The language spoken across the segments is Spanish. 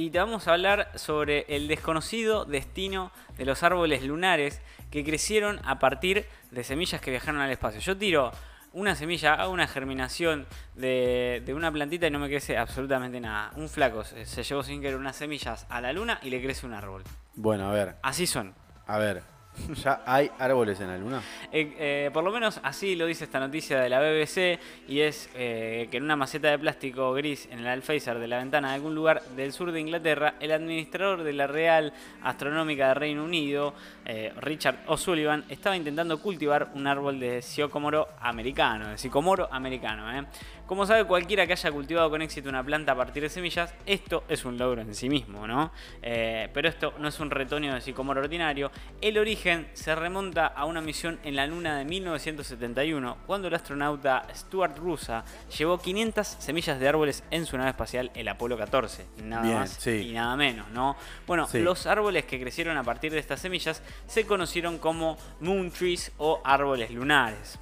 y te vamos a hablar sobre el desconocido destino de los árboles lunares que crecieron a partir de semillas que viajaron al espacio. Yo tiro una semilla, hago una germinación de, de una plantita y no me crece absolutamente nada. Un flaco se, se llevó sin querer unas semillas a la luna y le crece un árbol. Bueno, a ver, Así son. a ver. ¿Ya hay árboles en la luna? Eh, eh, por lo menos así lo dice esta noticia de la BBC y es eh, que en una maceta de plástico gris en el alféizar de la ventana de algún lugar del sur de Inglaterra, el administrador de la Real Astronómica de Reino Unido, Richard O'Sullivan, estaba intentando cultivar un árbol de sicómoro americano, de sicomoro americano. Como sabe cualquiera que haya cultivado con éxito una planta a partir de semillas, esto es un logro en sí mismo, ¿no? Eh, pero esto no es un retoño de sicomoro ordinario. El origen se remonta a una misión en la luna de 1971, cuando el astronauta Stuart Rusa llevó 500 semillas de árboles en su nave espacial, el Apolo 14. Nada Bien, más sí. y nada menos, ¿no? Bueno, Sí. los árboles que crecieron a partir de estas semillas se conocieron como moon trees o árboles lunares.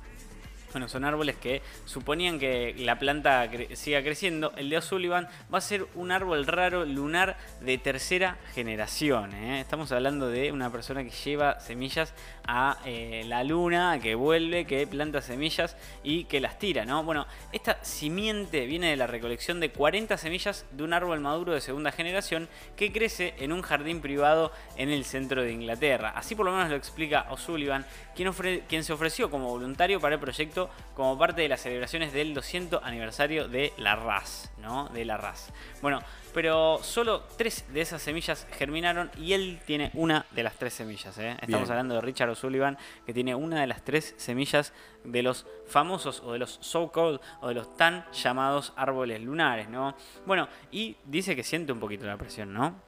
Bueno, son árboles que suponían que la planta siga creciendo. El de O'Sullivan va a ser un árbol raro lunar de tercera generación. ¿eh? Estamos hablando de una persona que lleva semillas a eh, la luna, que vuelve, que planta semillas y que las tira, ¿no? Bueno, esta simiente viene de la recolección de 40 semillas de un árbol maduro de segunda generación que crece en un jardín privado en el centro de Inglaterra. Así por lo menos lo explica O'Sullivan, quien, quien se ofreció como voluntario para el proyecto como parte de las celebraciones del 200 aniversario de la RAS, ¿no? De la RAS. Bueno, pero solo tres de esas semillas germinaron y él tiene una de las tres semillas. ¿eh? Estamos Bien. hablando de Richard O'Sullivan, que tiene una de las tres semillas de los famosos o de los so-called o de los tan llamados árboles lunares, ¿no? Bueno, y dice que siente un poquito la presión, ¿no?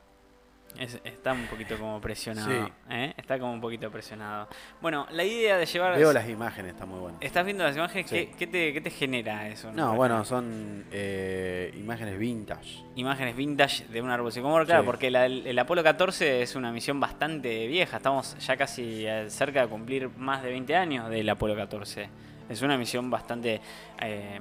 Es- está un poquito como presionado. Sí. ¿eh? Está como un poquito presionado. Bueno, la idea de llevar. Veo las imágenes, está muy bueno. ¿Estás viendo las imágenes? Sí. ¿Qué, qué te, qué te genera eso? No, bueno, son eh, imágenes vintage. Imágenes vintage de un árbol sicomoro, claro, Sí. porque la- el, el Apolo 14 es una misión bastante vieja. Estamos ya casi eh, cerca de cumplir más de 20 años del Apolo 14. Es una misión bastante. Eh,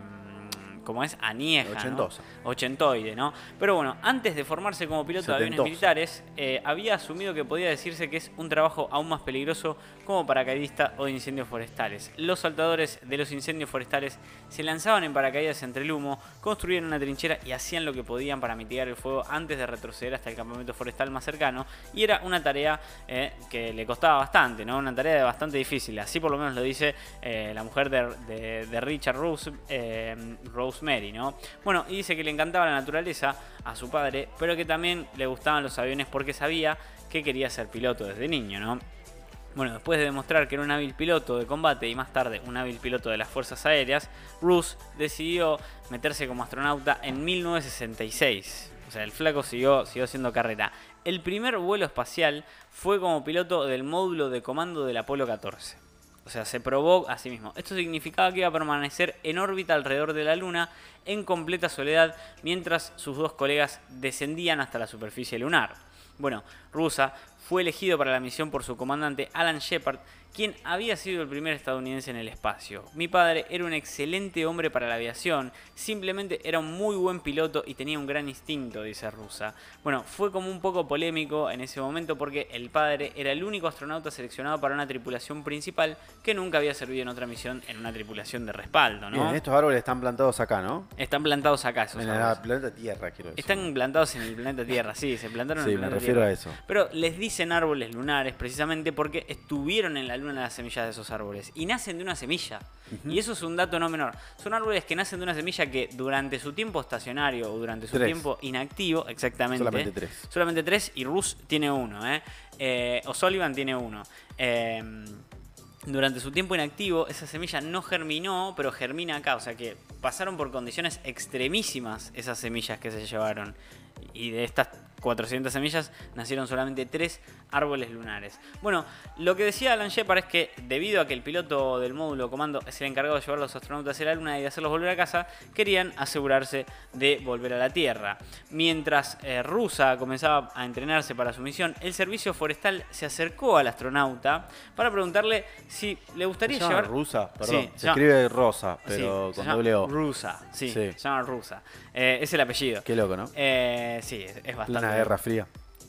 como es anieja, ¿no? Ochentosa. ochentoide, ¿no? Pero bueno, antes de formarse como piloto de aviones militares, eh, había asumido que podía decirse que es un trabajo aún más peligroso como paracaidista o de incendios forestales. Los saltadores de los incendios forestales se lanzaban en paracaídas entre el humo, construían una trinchera y hacían lo que podían para mitigar el fuego antes de retroceder hasta el campamento forestal más cercano. Y era una tarea eh, que le costaba bastante, ¿no? Una tarea bastante difícil. Así por lo menos lo dice eh, la mujer de, de- de Richard Rose, eh, Rosemary, ¿no? Bueno, y dice que le encantaba la naturaleza a su padre, pero que también le gustaban los aviones porque sabía que quería ser piloto desde niño, ¿no? Bueno, después de demostrar que era un hábil piloto de combate y más tarde un hábil piloto de las fuerzas aéreas, Bruce decidió meterse como astronauta en 1966. O sea, el flaco siguió, siguió haciendo carrera. El primer vuelo espacial fue como piloto del módulo de comando del Apolo 14. O sea, se probó a sí mismo. Esto significaba que iba a permanecer en órbita alrededor de la Luna en completa soledad mientras sus dos colegas descendían hasta la superficie lunar. Bueno, Rusa fue elegido para la misión por su comandante Alan Shepard, quien había sido el primer estadounidense en el espacio. Mi padre era un excelente hombre para la aviación, simplemente era un muy buen piloto y tenía un gran instinto, dice Rusa. Bueno, fue como un poco polémico en ese momento porque el padre era el único astronauta seleccionado para una tripulación principal que nunca había servido en otra misión en una tripulación de respaldo, ¿no? Bien, estos árboles están plantados acá, ¿no? Están plantados acá esos En el planeta Tierra, quiero decir. Están plantados en el planeta Tierra, sí, se plantaron en Sí, el me planeta refiero Tierra. a eso. Pero les dicen árboles lunares precisamente porque estuvieron en la luna las semillas de esos árboles. Y nacen de una semilla. Y eso es un dato no menor. Son árboles que nacen de una semilla que durante su tiempo estacionario o durante su Tres. tiempo inactivo, exactamente. Solamente tres. Solamente tres y Rus tiene uno, ¿eh? Eh, o Sullivan tiene uno. Eh, durante su tiempo inactivo, esa semilla no germinó, pero germina acá. O sea que pasaron por condiciones extremísimas esas semillas que se llevaron. Y de estas 400 semillas nacieron solamente tres árboles lunares. Bueno, lo que decía Alan Shepard es que debido a que el piloto del módulo comando es el encargado de llevar a los astronautas a la luna y de hacerlos volver a casa, querían asegurarse de volver a la Tierra. Mientras eh, Rusa comenzaba a entrenarse para su misión, el servicio forestal se acercó al astronauta para preguntarle si le gustaría ¿Se llama llevar... rusa? Perdón. Sí, se se llama- escribe rosa, pero Sí, con doble O. Rusa, sí, Sí. se llama Rusa. Eh, es el apellido. Qué loco, ¿no? Eh, sí, es, es bastante. Plena guerra fría.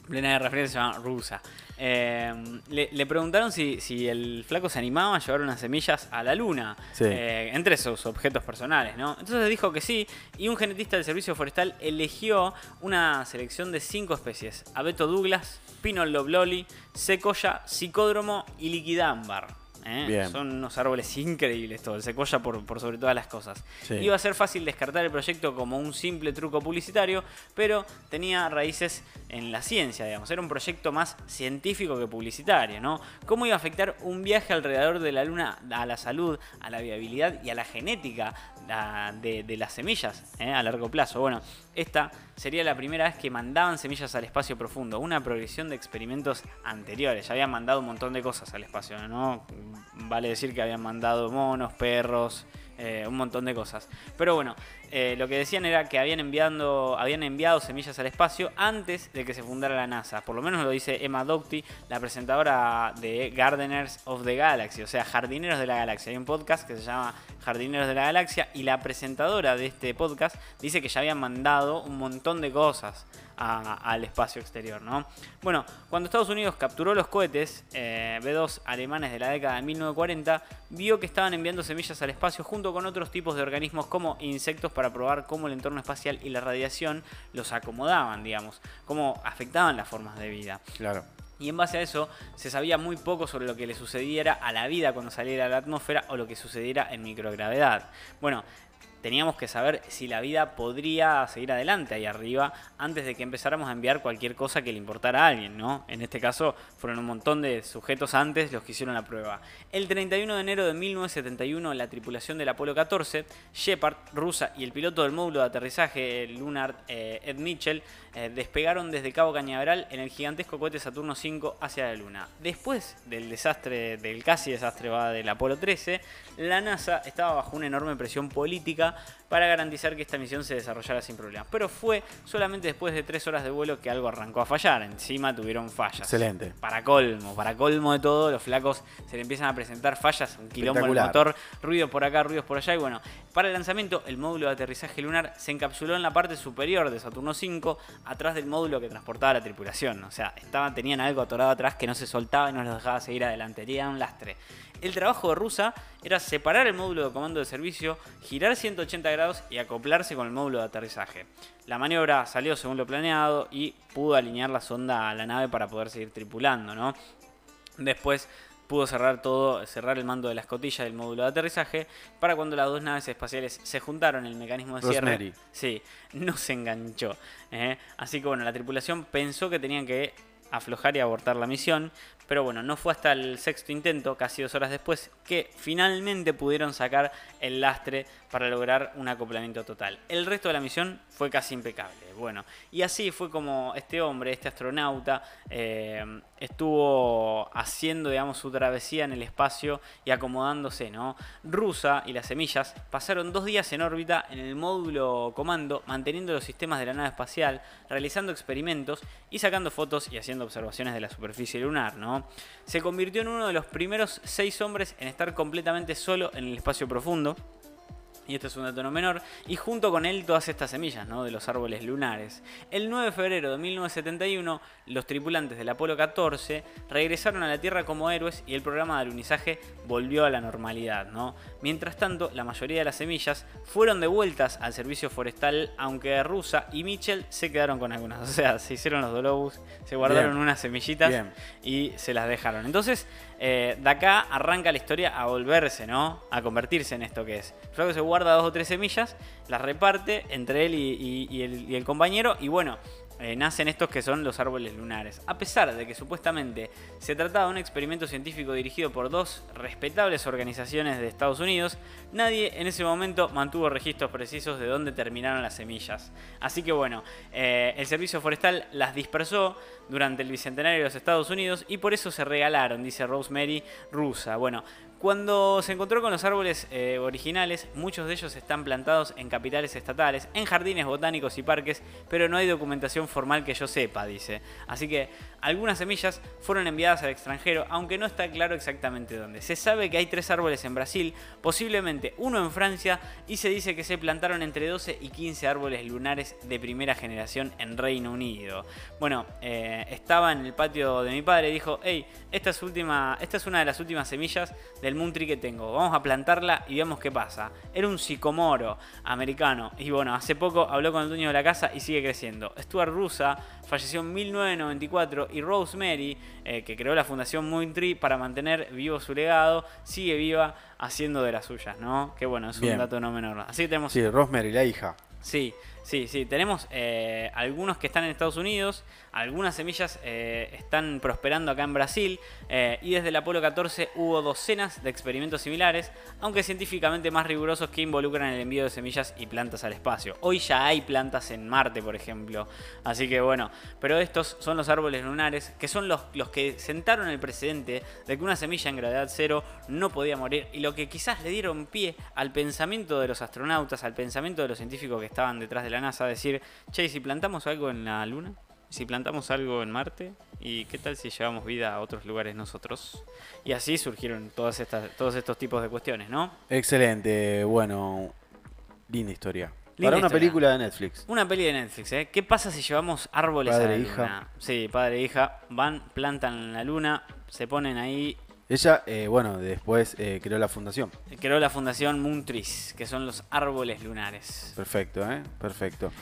Plena Guerra Fría se llama Rusa. Eh, le, le preguntaron si, si el flaco se animaba a llevar unas semillas a la luna, Sí. eh, entre sus objetos personales, ¿no? Entonces dijo que sí, y un genetista del Servicio Forestal eligió una selección de cinco especies: abeto Douglas, pino lobloli, secoya, psicódromo y liquidámbar. ¿Eh? Son unos árboles increíbles todo, el secoya por, por sobre todas las cosas. Sí. Iba a ser fácil descartar el proyecto como un simple truco publicitario, pero tenía raíces en la ciencia, digamos. Era un proyecto más científico que publicitario, ¿no? ¿Cómo iba a afectar un viaje alrededor de la Luna a la salud, a la viabilidad y a la genética la- de, de las semillas ¿eh? a largo plazo? Bueno, esta sería la primera vez que mandaban semillas al espacio profundo, una progresión de experimentos anteriores. Ya habían mandado un montón de cosas al espacio, ¿no? Vale decir que habían mandado monos, perros, eh, un montón de cosas. Pero bueno, eh, lo que decían era que habían, enviando, habían enviado semillas al espacio antes de que se fundara la NASA. Por lo menos lo dice Emma Doughty, la presentadora de Gardeners of the Galaxy, o sea, Jardineros de la Galaxia. Hay un podcast que se llama Jardineros de la Galaxia y la presentadora de este podcast dice que ya habían mandado un montón de cosas a- al espacio exterior, ¿no? Bueno, cuando Estados Unidos capturó los cohetes eh, B-2 alemanes de la década de 1940, vio que estaban enviando semillas al espacio junto con otros tipos de organismos como insectos para probar cómo el entorno espacial y la radiación los acomodaban, digamos, cómo afectaban las formas de vida. Claro. Y en base a eso se sabía muy poco sobre lo que le sucediera a la vida cuando saliera a la atmósfera o lo que sucediera en microgravedad. Bueno, teníamos que saber si la vida podría seguir adelante ahí arriba antes de que empezáramos a enviar cualquier cosa que le importara a alguien, ¿no? En este caso fueron un montón de sujetos antes los que hicieron la prueba. El 31 de enero de 1971 la tripulación del Apolo 14, Shepard, rusa y el piloto del módulo de aterrizaje Lunar eh, Ed Mitchell eh, despegaron desde Cabo Cañaveral en el gigantesco cohete Saturno 5 hacia la Luna. Después del desastre, del casi desastre va, del Apolo 13, la NASA estaba bajo una enorme presión política para garantizar que esta misión se desarrollara sin problemas. Pero fue solamente después de tres horas de vuelo que algo arrancó a fallar. Encima tuvieron fallas. Excelente. Para colmo, para colmo de todo, los flacos se le empiezan a presentar fallas, un quilombo Espectacular. motor, ruido por acá, ruidos por allá. Y bueno, para el lanzamiento, el módulo de aterrizaje lunar se encapsuló en la parte superior de Saturno 5, atrás del módulo que transportaba la tripulación. O sea, estaban, tenían algo atorado atrás que no se soltaba y no los dejaba seguir adelante. Era un lastre. El trabajo de Rusa era separar el módulo de comando de servicio, girar 180 grados y acoplarse con el módulo de aterrizaje. La maniobra salió según lo planeado y pudo alinear la sonda a la nave para poder seguir tripulando, ¿no? Después pudo cerrar todo, cerrar el mando de la escotilla del módulo de aterrizaje para cuando las dos naves espaciales se juntaron el mecanismo de cierre. Rosemary. Sí, no se enganchó. ¿eh? Así que bueno, la tripulación pensó que tenían que aflojar y abortar la misión, pero bueno, no fue hasta el sexto intento, casi dos horas después, que finalmente pudieron sacar el lastre para lograr un acoplamiento total. El resto de la misión fue casi impecable. Bueno, y así fue como este hombre, este astronauta, eh, estuvo haciendo, digamos, su travesía en el espacio y acomodándose, ¿no? Rusa y las semillas pasaron dos días en órbita en el módulo comando, manteniendo los sistemas de la nave espacial, realizando experimentos y sacando fotos y haciendo observaciones de la superficie lunar, ¿no? Se convirtió en uno de los primeros seis hombres en estar completamente solo en el espacio profundo. Y este es un dato no menor. Y junto con él todas estas semillas ¿no? de los árboles lunares. El 9 de febrero de 1971, los tripulantes del Apolo 14 regresaron a la Tierra como héroes y el programa de alunizaje volvió a la normalidad. ¿no? Mientras tanto, la mayoría de las semillas fueron devueltas al servicio forestal, aunque Rusa y Mitchell se quedaron con algunas. O sea, se hicieron los dolobus, se guardaron Bien. unas semillitas Bien. y se las dejaron. Entonces, eh, de acá arranca la historia a volverse, ¿no? A convertirse en esto que es. Luego se guarda dos o tres semillas, las reparte entre él y, y el compañero y bueno, eh, nacen estos que son los árboles lunares. A pesar de que supuestamente se trataba de un experimento científico dirigido por dos respetables organizaciones de Estados Unidos, nadie en ese momento mantuvo registros precisos de dónde terminaron las semillas. Así que bueno, eh, el Servicio Forestal las dispersó durante el Bicentenario de los Estados Unidos y por eso se regalaron, dice Rosemary Rusa. Bueno, Cuando se encontró con los árboles eh, originales, muchos de ellos están plantados en capitales estatales, en jardines botánicos y parques, pero no hay documentación formal que yo sepa, dice. Así que algunas semillas fueron enviadas al extranjero, aunque no está claro exactamente dónde. Se sabe que hay tres árboles en Brasil, posiblemente uno en Francia, y se dice que se plantaron entre 12 y 15 árboles lunares de primera generación en Reino Unido. Bueno, eh, estaba en el patio de mi padre y dijo, hey, esta es, última, esta es una de las últimas semillas del Moon Tree que tengo, vamos a plantarla y veamos qué pasa. Era un sicomoro americano, y bueno, hace poco habló con el dueño de la casa y sigue creciendo. Stuart Rusa falleció en 1994 y Rosemary, eh, que creó la fundación Moon Tree para mantener vivo su legado, sigue viva haciendo de las suyas, ¿no? Que bueno, es un dato no menor. Así que tenemos... Sí, Rosemary, la hija. Sí, sí, sí. Tenemos eh, algunos que están en Estados Unidos, algunas semillas eh, están prosperando acá en Brasil eh, y desde el Apolo 14 hubo docenas de experimentos similares, aunque científicamente más rigurosos que involucran el envío de semillas y plantas al espacio. Hoy ya hay plantas en Marte, por ejemplo. Así que bueno, pero estos son los árboles lunares, que son los, los que sentaron el precedente de que una semilla en gravedad cero no podía morir y lo que quizás le dieron pie al pensamiento de los astronautas, al pensamiento de los científicos que estaban detrás de la NASA, decir, che, si plantamos algo en la Luna? si plantamos algo en Marte y qué tal si llevamos vida a otros lugares nosotros. Y así surgieron todas estas, todos estos tipos de cuestiones, ¿no? Excelente, bueno, linda historia. Para una película de Netflix. Una peli de Netflix, ¿eh? ¿Qué pasa si llevamos árboles padre a la e hija. luna? Sí, padre e hija, van, plantan en la luna, se ponen ahí. Ella, eh, bueno, después eh, creó la fundación. Creó la fundación Moon Trees, que son los árboles lunares. Perfecto, ¿eh? Perfecto.